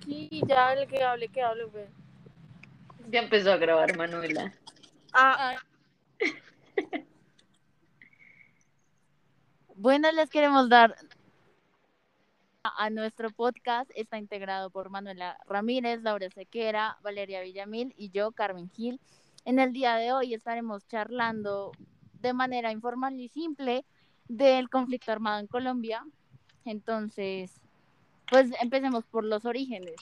aquí, ya el que hable, que hable, güey. Ya empezó a grabar Manuela. Ah, Bueno, les queremos dar a nuestro podcast. Está integrado por Manuela Ramírez, Laura Sequera, Valeria Villamil y yo, Carmen Gil. En el día de hoy estaremos charlando de manera informal y simple del conflicto armado en Colombia. Entonces, pues empecemos por los orígenes.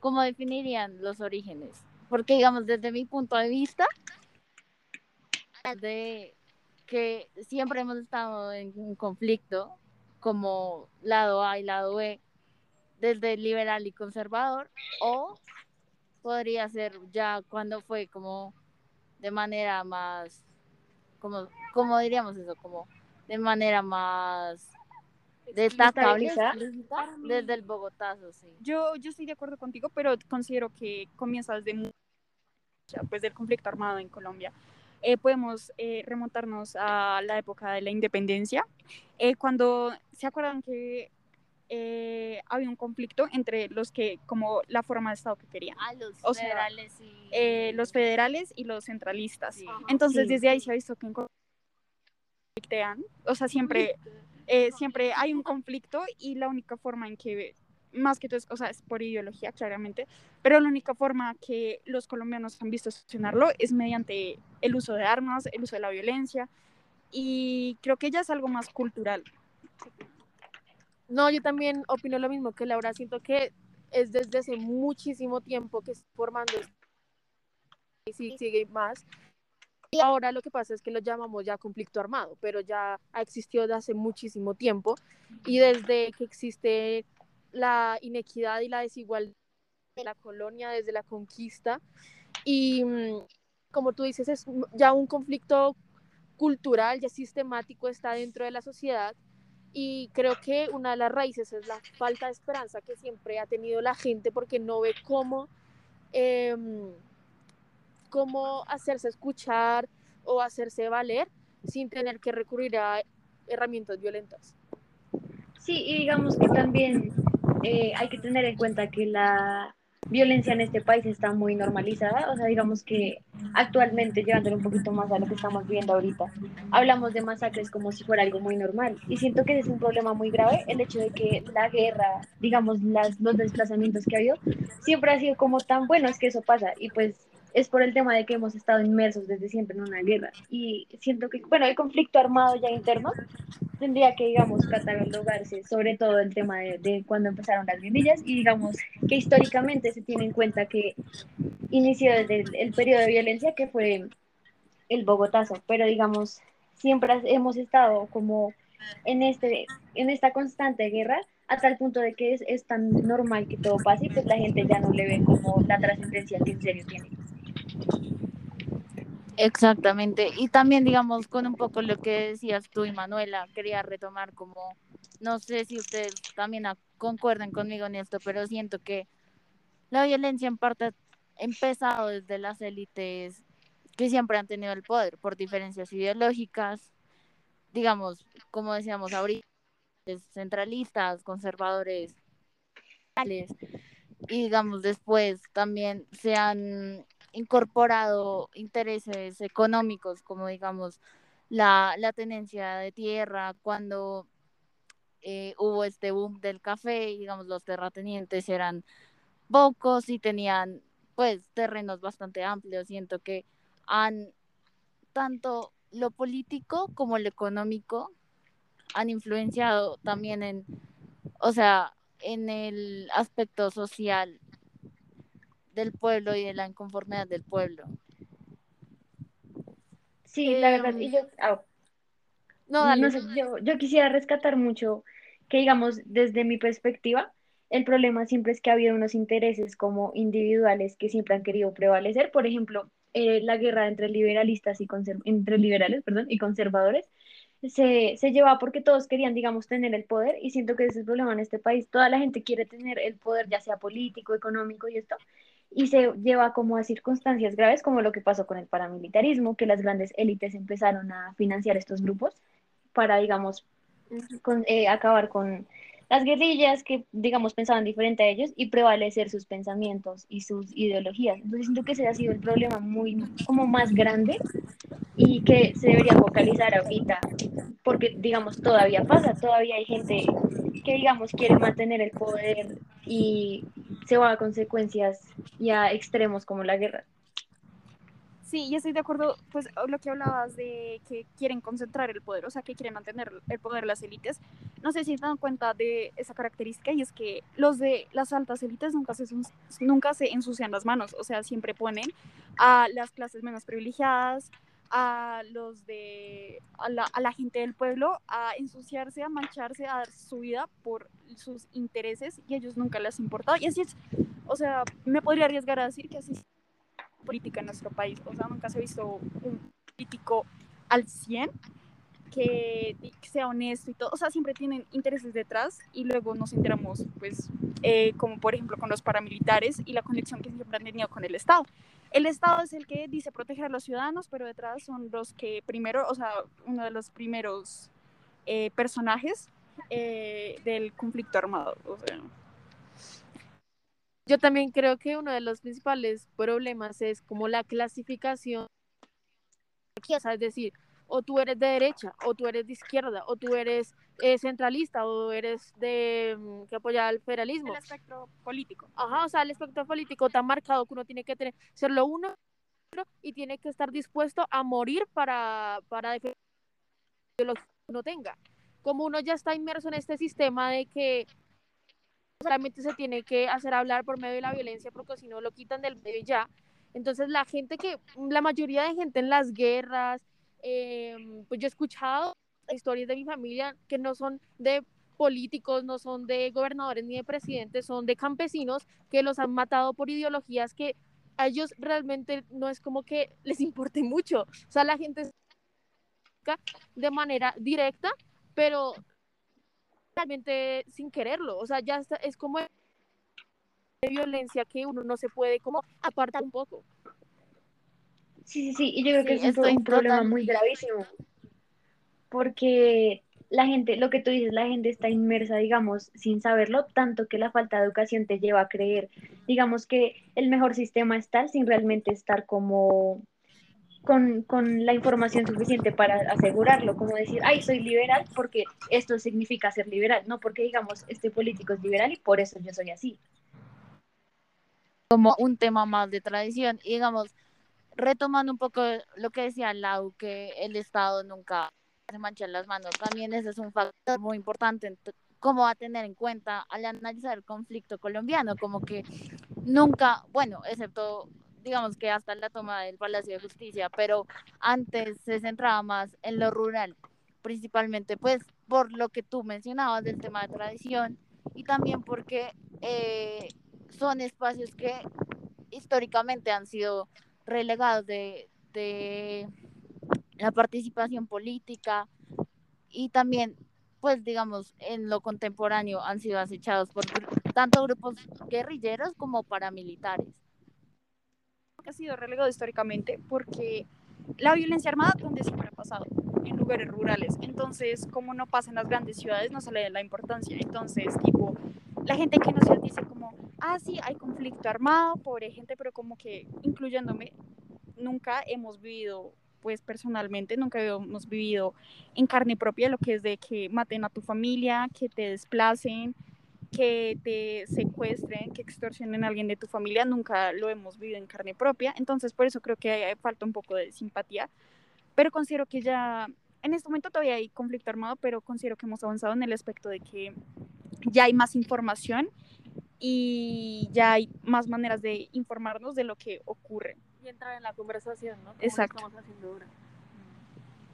¿Cómo definirían los orígenes? Porque, digamos, desde mi punto de vista, de que siempre hemos estado en un conflicto como lado A y lado B, desde liberal y conservador, o podría ser ya cuando fue como de manera más, como, como diríamos eso, como de manera más destacable explícita, desde el Bogotazo, sí. Yo, yo estoy de acuerdo contigo, pero considero que comienza desde pues, del conflicto armado en Colombia. Eh, podemos eh, remontarnos a la época de la independencia, eh, cuando se acuerdan que eh, había un conflicto entre los que, como la forma de Estado que querían, A los O sea, federales y... eh, los federales y los centralistas. Sí. Entonces, Sí. desde ahí se ha visto que en o sea, siempre, eh, siempre hay un conflicto y la única forma en que, más que todo, es- o sea, es por ideología, claramente, pero la única forma que los colombianos han visto solucionarlo es mediante el uso de armas, el uso de la violencia, y creo que ya es algo más cultural. no, yo también opino lo mismo que Laura. Siento que es desde hace muchísimo tiempo que está formando y sigue más. Y ahora lo que pasa es que lo llamamos ya conflicto armado, pero ya ha existido desde hace muchísimo tiempo y desde que existe la inequidad y la desigualdad de la colonia, desde la conquista. Y mm, como tú dices, es ya un conflicto cultural, ya sistemático, está dentro de la sociedad y creo que una de las raíces es la falta de esperanza que siempre ha tenido la gente porque no ve cómo, em, cómo hacerse escuchar o hacerse valer sin tener que recurrir a herramientas violentas. Sí, y digamos que también eh, hay que tener en cuenta que la violencia en este país está muy normalizada, o sea, digamos que actualmente, llevándolo un poquito más a lo que estamos viendo ahorita, hablamos de masacres como si fuera algo muy normal, y siento que es un problema muy grave, el hecho de que la guerra, digamos, las, los desplazamientos que ha habido, siempre ha sido como tan bueno, es que eso pasa, y pues es por el tema de que hemos estado inmersos desde siempre en una guerra, y siento que, bueno, el conflicto armado ya interno tendría que, digamos, catalogarse sobre todo el tema de, cuando empezaron las guerrillas y digamos que históricamente se tiene en cuenta que inició desde el, periodo de violencia que fue el Bogotazo, pero digamos, siempre hemos estado como en, este, en esta constante guerra a tal punto de que es, es tan normal que todo pase y pues la gente ya no le ve como la trascendencia que en serio tiene. Exactamente. Y también, digamos, con un poco lo que decías tú y Manuela, quería retomar como, no sé si ustedes también concuerden conmigo en esto, pero siento que la violencia en parte ha empezado desde las élites que siempre han tenido el poder por diferencias ideológicas, digamos, como decíamos ahorita, centralistas, conservadores, y digamos después también se han incorporado intereses económicos, como digamos la, la tenencia de tierra, cuando eh, hubo este boom del café, digamos los terratenientes eran pocos y tenían pues terrenos bastante amplios. Siento que han tanto lo político como lo económico han influenciado también en, o sea, en el aspecto social del pueblo y de la inconformidad del pueblo. Sí, la verdad, Em, y yo, No, dale. No sé, yo, yo quisiera rescatar mucho que, digamos, desde mi perspectiva, el problema siempre es que ha habido unos intereses como individuales que siempre han querido prevalecer. Por ejemplo, eh, la guerra entre liberalistas y entre liberales, perdón, y conservadores se, se llevaba porque todos querían, digamos, tener el poder y siento que ese es el problema en este país. Toda la gente quiere tener el poder, ya sea político, económico y esto, y se lleva como a circunstancias graves como lo que pasó con el paramilitarismo, que las grandes élites empezaron a financiar estos grupos para, digamos, con- eh, acabar con las guerrillas que, digamos, pensaban diferente a ellos y prevalecer sus pensamientos y sus ideologías. Entonces siento que ese ha sido el problema muy, como más grande y que se debería focalizar ahorita, porque, digamos, todavía pasa, todavía hay gente que, digamos, quiere mantener el poder y se va a consecuencias ya extremos como la guerra. Sí, y estoy de acuerdo, pues lo que hablabas de que quieren concentrar el poder, o sea, que quieren mantener el poder las élites. No sé si se dan cuenta de esa característica y es que los de las altas élites nunca se, nunca se ensucian las manos, o sea, siempre ponen a las clases menos privilegiadas, a los de a la, a la, gente del pueblo a ensuciarse, a mancharse, a dar su vida por sus intereses y a ellos nunca les ha importado. Y así es, o sea, me podría arriesgar a decir que así es política en nuestro país. O sea, nunca se ha visto un político al 100 que, sea honesto y todo. O sea, siempre tienen intereses detrás y luego nos enteramos, pues, eh, como por ejemplo con los paramilitares y la conexión que siempre han tenido con el Estado. El Estado es el que dice proteger a los ciudadanos, pero detrás son los que primero, o sea, uno de los primeros eh, personajes eh, del conflicto armado. O sea, yo también creo que uno de los principales problemas es como la clasificación, es decir, o tú eres de derecha, o tú eres de izquierda, o tú eres eh, centralista, o eres de mm, que apoya al federalismo. El espectro político. Ajá, o sea, el espectro político tan marcado que uno tiene que tener, ser lo uno y tiene que estar dispuesto a morir para, para defender lo que uno tenga. Como uno ya está inmerso en este sistema de que solamente se tiene que hacer hablar por medio de la violencia porque si no lo quitan del medio ya. Entonces la gente que, la mayoría de gente en las guerras, em, pues yo he escuchado historias de mi familia que no son de políticos, no son de gobernadores ni de presidentes, son de campesinos que los han matado por ideologías que a ellos realmente no es como que les importe mucho. O sea, la gente de manera directa, pero realmente sin quererlo, o sea, ya es como de violencia que uno no se puede como apartar un poco. Sí, sí, sí, y yo creo que es un, problema muy gravísimo, porque la gente, lo que tú dices, la gente está inmersa, digamos, sin saberlo, tanto que la falta de educación te lleva a creer, digamos, que el mejor sistema es tal sin realmente estar como con, con, la información suficiente para asegurarlo, como decir, ay, soy liberal porque esto significa ser liberal, no porque digamos, este político es liberal y por eso yo soy así. Como un tema más de tradición, y digamos, retomando un poco lo que decía Lau, que el Estado nunca se mancha las manos, también ese es un factor muy importante, como a tener en cuenta al analizar el conflicto colombiano, como que nunca, bueno, excepto digamos que hasta la toma del Palacio de Justicia, pero antes se centraba más en lo rural, principalmente pues por lo que tú mencionabas del tema de tradición y también porque eh, son espacios que históricamente han sido relegados de, de la participación política y también pues digamos en lo contemporáneo han sido acechados por tanto grupos guerrilleros como paramilitares ha sido relegado históricamente porque la violencia armada donde siempre ha pasado, en lugares rurales. Entonces, como no pasa en las grandes ciudades, no se le da la importancia. Entonces, tipo, la gente que nos dice como, ah, sí, hay conflicto armado, pobre gente, pero como que, incluyéndome, nunca hemos vivido, pues personalmente, nunca hemos vivido en carne propia lo que es de que maten a tu familia, que te desplacen, que te secuestren, que extorsionen a alguien de tu familia, nunca lo hemos vivido en carne propia, entonces por eso creo que falta un poco de simpatía, pero considero que ya, en este momento todavía hay conflicto armado, pero considero que hemos avanzado en el aspecto de que ya hay más información y ya hay más maneras de informarnos de lo que ocurre. Y entrar en la conversación, ¿no? Exacto. Estamos haciendo ahora.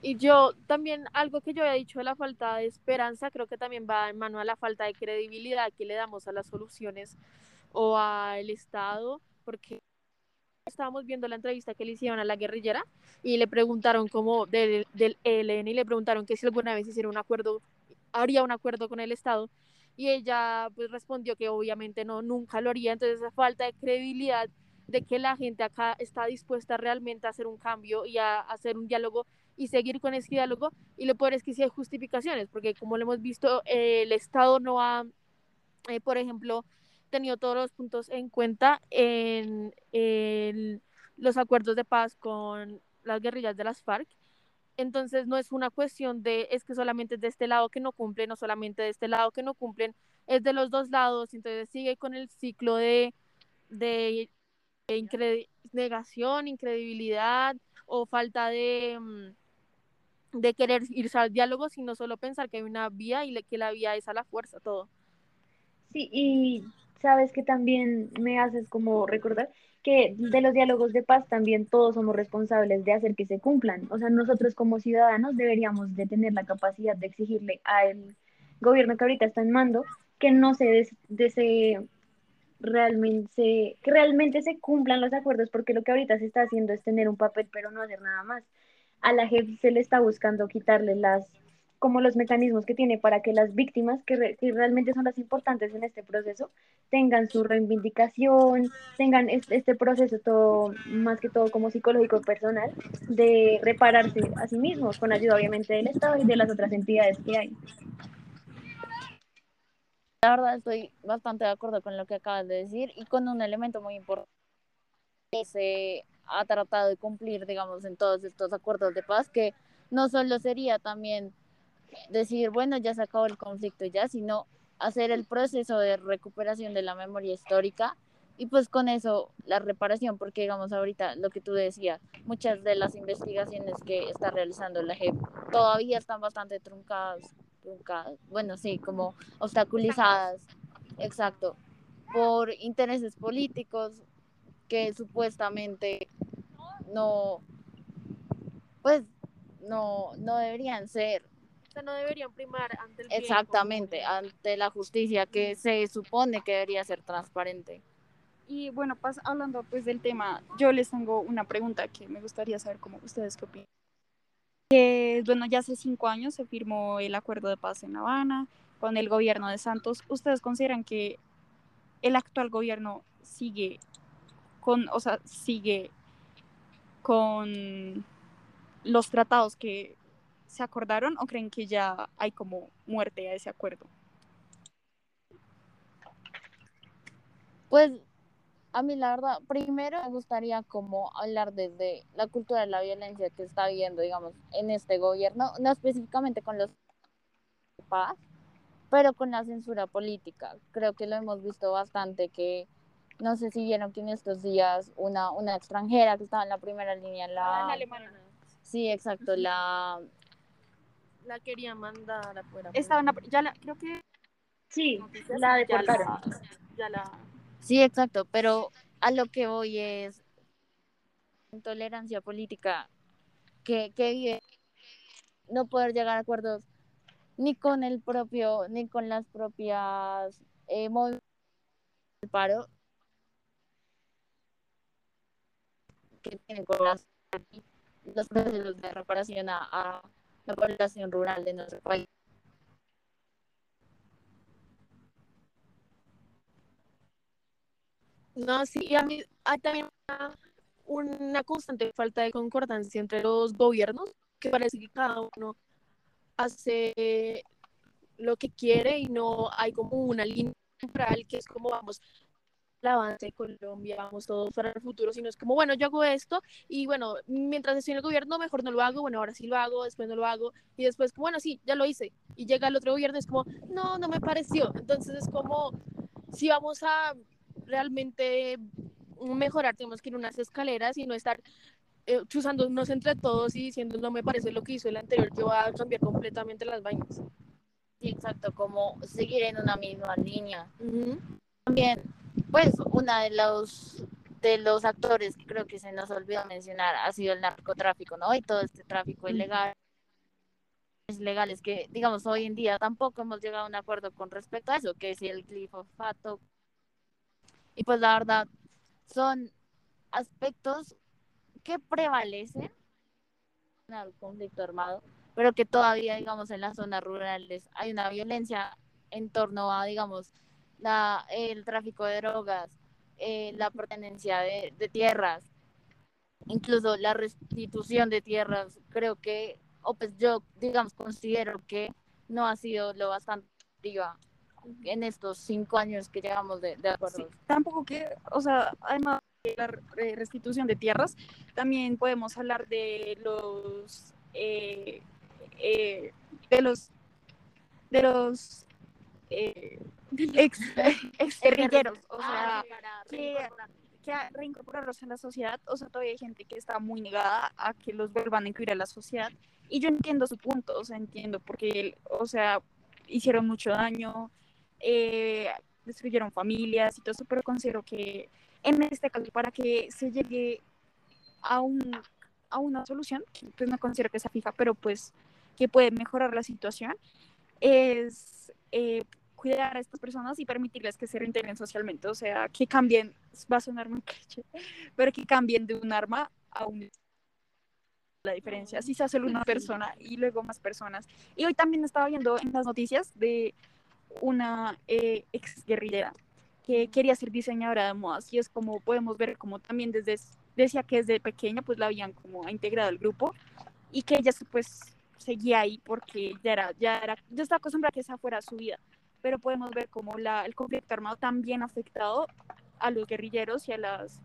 Y yo también, algo que yo había dicho de la falta de esperanza, creo que también va en mano a la falta de credibilidad que le damos a las soluciones o al Estado, porque estábamos viendo la entrevista que le hicieron a la guerrillera y le preguntaron como del, del ELN y le preguntaron que si alguna vez hiciera un acuerdo, haría un acuerdo con el Estado. Y ella pues respondió que obviamente no, nunca lo haría, entonces esa falta de credibilidad de que la gente acá está dispuesta realmente a hacer un cambio y a hacer un diálogo y seguir con ese diálogo. Y lo peor es que sí hay justificaciones, porque como lo hemos visto, el Estado no ha, eh, por ejemplo, tenido todos los puntos en cuenta en, los acuerdos de paz con las guerrillas de las FARC. Entonces no es una cuestión de, es que solamente es de este lado que no cumplen o solamente de este lado que no cumplen, es de los dos lados, entonces sigue con el ciclo de, de, negación, incredibilidad o falta de, mm, de querer irse al diálogo, sino solo pensar que hay una vía y que la vía es a la fuerza, todo. Sí, y sabes que también me haces como recordar que de los diálogos de paz también todos somos responsables de hacer que se cumplan. O sea, nosotros como ciudadanos deberíamos de tener la capacidad de exigirle al gobierno que ahorita está en mando que no se des, realmente que realmente se cumplan los acuerdos porque lo que ahorita se está haciendo es tener un papel pero no hacer nada más. A la JEP se le está buscando quitarle las como los mecanismos que tiene para que las víctimas, que, realmente son las importantes en este proceso, tengan su reivindicación, tengan este, proceso todo, más que todo como psicológico personal, de repararse a sí mismos, con ayuda obviamente del Estado y de las otras entidades que hay. La verdad estoy bastante de acuerdo con lo que acabas de decir y con un elemento muy importante que ha tratado de cumplir, digamos, en todos estos acuerdos de paz, que no solo sería también decir, bueno, ya se acabó el conflicto ya, sino hacer el proceso de recuperación de la memoria histórica y pues con eso la reparación, porque digamos ahorita lo que tú decías, muchas de las investigaciones que está realizando la JEP todavía están bastante truncadas, truncadas, bueno, sí, como obstaculizadas, exacto, por intereses políticos que supuestamente no, pues no, no deberían ser no deberían primar ante el Exactamente, ante la justicia que se supone que debería ser transparente. Y bueno, pas hablando pues del tema, yo les tengo una pregunta que me gustaría saber cómo ustedes qué opinan. Que, bueno, ya hace cinco años se firmó el acuerdo de paz en Habana con el gobierno de Santos. ¿Ustedes consideran que el actual gobierno sigue con, o sea, sigue con los tratados que se acordaron o creen que ya hay como muerte a ese acuerdo? Pues a mí la verdad, primero me gustaría como hablar desde la cultura de la violencia que está viendo, digamos, en este gobierno, no específicamente con los paz, pero con la censura política. Creo que lo hemos visto bastante que no sé si vieron que en estos días una, una extranjera que estaba en la primera línea, la... Ah, Alemania. Sí, exacto, la la quería mandar afuera. Estaba ya la, creo que sí, la deportaron. Ya la, Sí, exacto, pero a lo que voy es intolerancia política que, que no poder llegar a acuerdos ni con el propio, ni con las propias eh, del paro que tienen con las, los procesos de reparación a la población rural de nuestro país. No, sí, a mí hay también una, constante falta de concordancia entre los gobiernos, que parece que cada uno hace lo que quiere y no hay como una línea temporal que es como vamos el avance de Colombia, vamos todos para el futuro, sino es como, bueno, yo hago esto y bueno, mientras estoy en el gobierno mejor no lo hago, bueno, ahora sí lo hago, después no lo hago y después, bueno, sí, ya lo hice y llega el otro gobierno es como, no, no me pareció. Entonces es como, si vamos a realmente mejorar, tenemos que ir unas escaleras y no estar eh, chuzándonos entre todos y diciendo, no me parece lo que hizo el anterior, yo voy a cambiar completamente las vainas. Sí, exacto, como seguir en una misma línea. También pues una de los de los actores que creo que se nos olvidó mencionar ha sido el narcotráfico, ¿no? Y todo este tráfico ilegal legales que, digamos, hoy en día tampoco hemos llegado a un acuerdo con respecto a eso, que es el glifosato. Y pues la verdad, son aspectos que prevalecen en el conflicto armado, pero que todavía, digamos, en las zonas rurales hay una violencia en torno a, digamos, el tráfico de drogas, eh, la pertenencia de, tierras. incluso la restitución de tierras, creo que, o pues yo, digamos, considero que no ha sido lo bastante activa en estos cinco años que llevamos de, de acuerdo. Sí, tampoco que, o sea, además de la re- restitución de tierras, también podemos hablar de los, eh, eh, de los, de los eh, ex, ex guerrilleros, o sea, que, que a reincorporarlos a la sociedad, o sea, todavía hay gente que está muy negada a que los vuelvan a incluir a la sociedad, y yo entiendo su punto, o sea, entiendo porque, o sea, hicieron mucho daño, eh, destruyeron familias y todo eso, pero considero que en este caso, para que se llegue a, un, a una solución, que, pues no considero que sea fija, pero pues que puede mejorar la situación, es eh, cuidar a estas personas y permitirles que se reintegren socialmente, o sea, que cambien, va a sonar muy cliché, pero que cambien de un arma a un la diferencia, si se hace una persona y luego más personas. Y hoy también estaba viendo en las noticias de una eh, ex guerrillera que quería ser diseñadora de modas y es como podemos ver como también desde decía que desde pequeña pues la habían como integrado al grupo y que ella pues seguía ahí porque ya era ya era ya estaba acostumbrada a que esa fuera su vida pero podemos ver como la, el conflicto armado también ha afectado a los guerrilleros y a las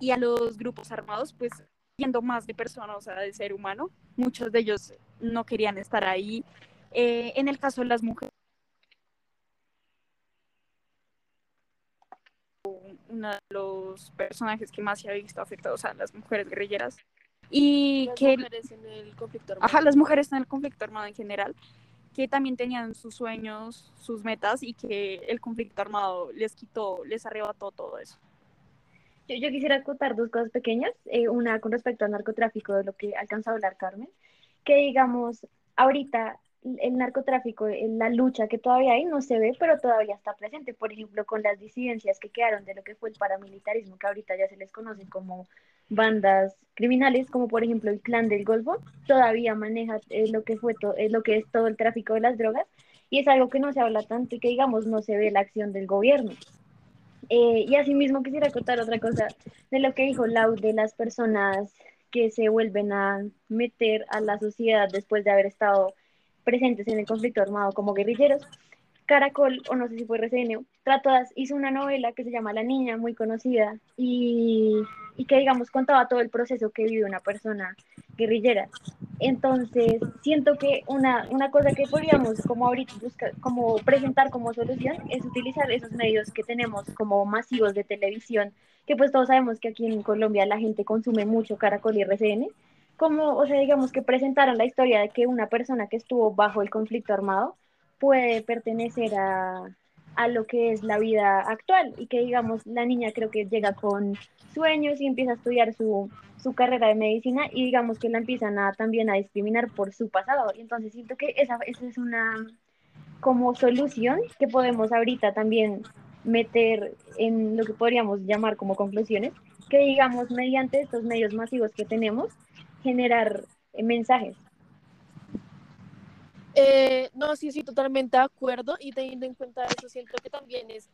y a los grupos armados pues siendo más de personas o sea de ser humano. Muchos de ellos no querían estar ahí. Eh, en el caso de las mujeres uno de los personajes que más se ha visto afectados a las mujeres guerrilleras. Y Las que mujeres en el conflicto armado. ajá, las mujeres en el conflicto armado en general que también tenían sus sueños, sus metas y que el conflicto armado les quitó, les arrebató todo eso. Yo, quisiera acotar dos cosas pequeñas, eh, una con respecto al narcotráfico, de lo que alcanza a hablar Carmen, que digamos, ahorita el narcotráfico, la lucha que todavía hay no se ve, pero todavía está presente, por ejemplo, con las disidencias que quedaron de lo que fue el paramilitarismo, que ahorita ya se les conoce como bandas criminales, como por ejemplo el clan del Golfo, todavía maneja eh, lo que fue eh, lo que es todo el tráfico de las drogas, y es algo que no se habla tanto y que digamos no se ve la acción del gobierno. Eh, y asimismo quisiera contar otra cosa de lo que dijo Lau de las personas que se vuelven a meter a la sociedad después de haber estado presentes en el conflicto armado como guerrilleros. Caracol, o no sé si fue RCN, trató, de- hizo una novela que se llama La Niña, muy conocida, y, y que, digamos, contaba todo el proceso que vive una persona guerrillera. Entonces, siento que una, una cosa que podríamos como ahorita buscar, como presentar como solución es utilizar esos medios que tenemos como masivos de televisión, que pues todos sabemos que aquí en Colombia la gente consume mucho Caracol y RCN, como, o sea, digamos que presentaran la historia de que una persona que estuvo bajo el conflicto armado puede pertenecer a, a lo que es la vida actual y que digamos la niña creo que llega con sueños y empieza a estudiar su, su carrera de medicina y digamos que la empiezan a, también a discriminar por su pasado. Y entonces siento que esa, esa es una como solución que podemos ahorita también meter en lo que podríamos llamar como conclusiones, que digamos mediante estos medios masivos que tenemos, generar eh, mensajes. Eh, no, sí, sí, totalmente de acuerdo y teniendo en cuenta eso, siento que también es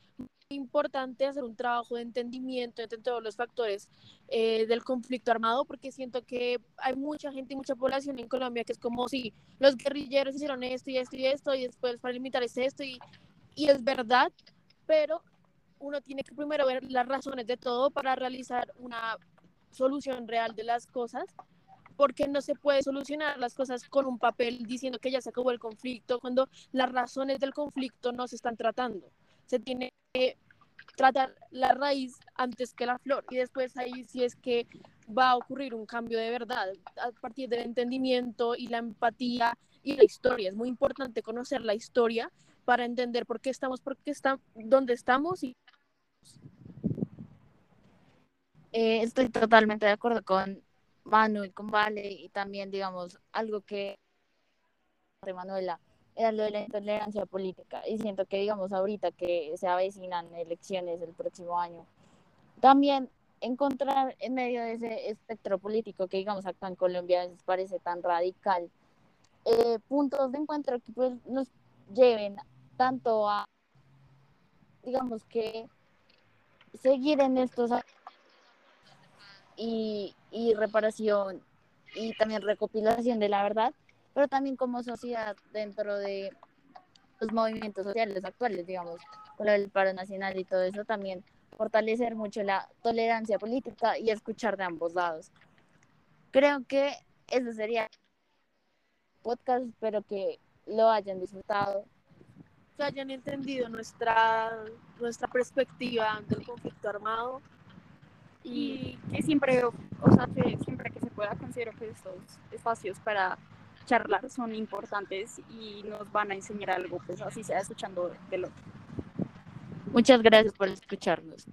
importante hacer un trabajo de entendimiento entre todos los factores eh, del conflicto armado, porque siento que hay mucha gente y mucha población en Colombia que es como si los guerrilleros hicieron esto y esto y esto y después para limitar es esto y, y es verdad, pero uno tiene que primero ver las razones de todo para realizar una solución real de las cosas porque no se puede solucionar las cosas con un papel diciendo que ya se acabó el conflicto cuando las razones del conflicto no se están tratando. Se tiene que tratar la raíz antes que la flor y después ahí sí es que va a ocurrir un cambio de verdad a partir del entendimiento y la empatía y la historia. Es muy importante conocer la historia para entender por qué estamos, por qué estamos, dónde estamos y Eh, estoy totalmente de acuerdo con Manu y con Vale y también, digamos, algo que de Manuela era lo de la intolerancia política y siento que, digamos, ahorita que se avecinan elecciones el próximo año, también encontrar en medio de ese espectro político que, digamos, acá en Colombia a veces parece tan radical, eh, puntos de encuentro que pues nos lleven tanto a, digamos que, seguir en estos y, y reparación y también recopilación de la verdad, pero también como sociedad dentro de los movimientos sociales actuales, digamos, con el paro nacional y todo eso, también fortalecer mucho la tolerancia política y escuchar de ambos lados. Creo que eso sería podcast, espero que lo hayan disfrutado. Que hayan entendido nuestra, nuestra perspectiva del conflicto armado. Y que siempre, o sea, que siempre que se pueda, considero que estos espacios para charlar son importantes y nos van a enseñar algo, pues así sea escuchando del otro. Muchas gracias por escucharnos.